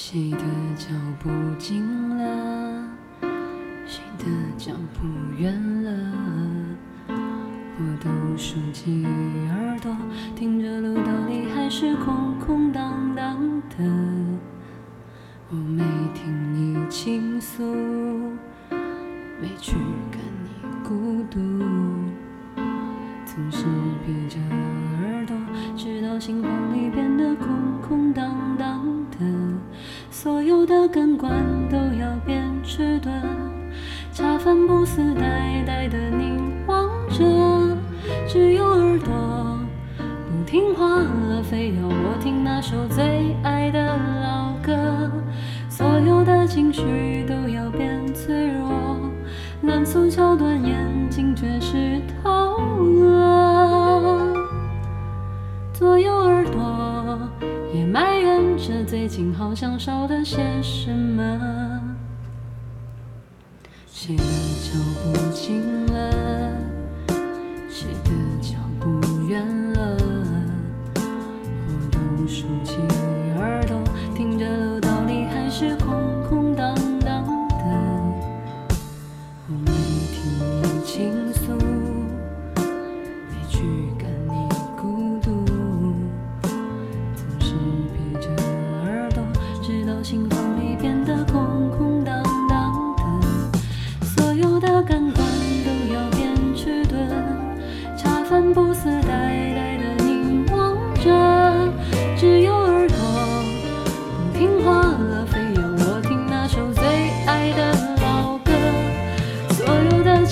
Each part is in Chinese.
谁的脚步近了？谁的脚步？远了？我都竖起耳朵，听着路道里还是空空荡荡的。我没听你倾诉，没去看你孤独，总是闭着耳朵，直到心房里变得空空荡。的根管都要变迟钝，茶饭不思呆呆的凝望着，只有耳朵不听话了，非要我听那首最爱的老歌。所有的情绪都要变脆弱，烂俗桥段眼睛却湿透了。左右耳朵埋怨着最近好像少了些什么。谁的脚步近了？谁的脚步远了？我都竖起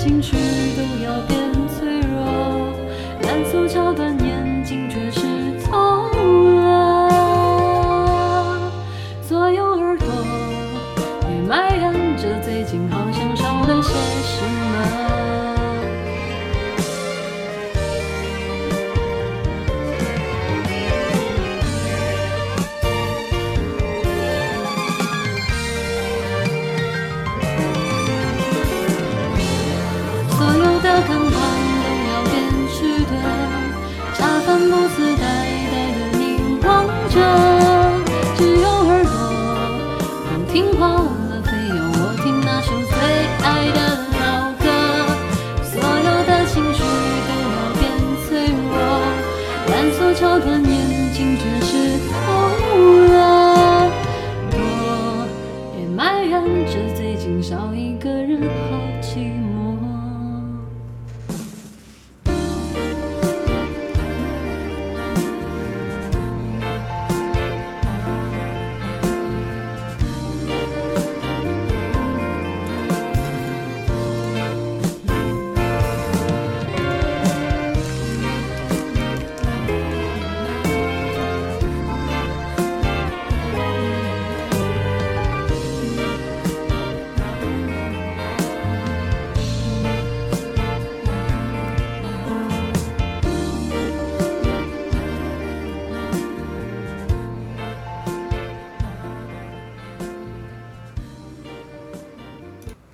青春。听话。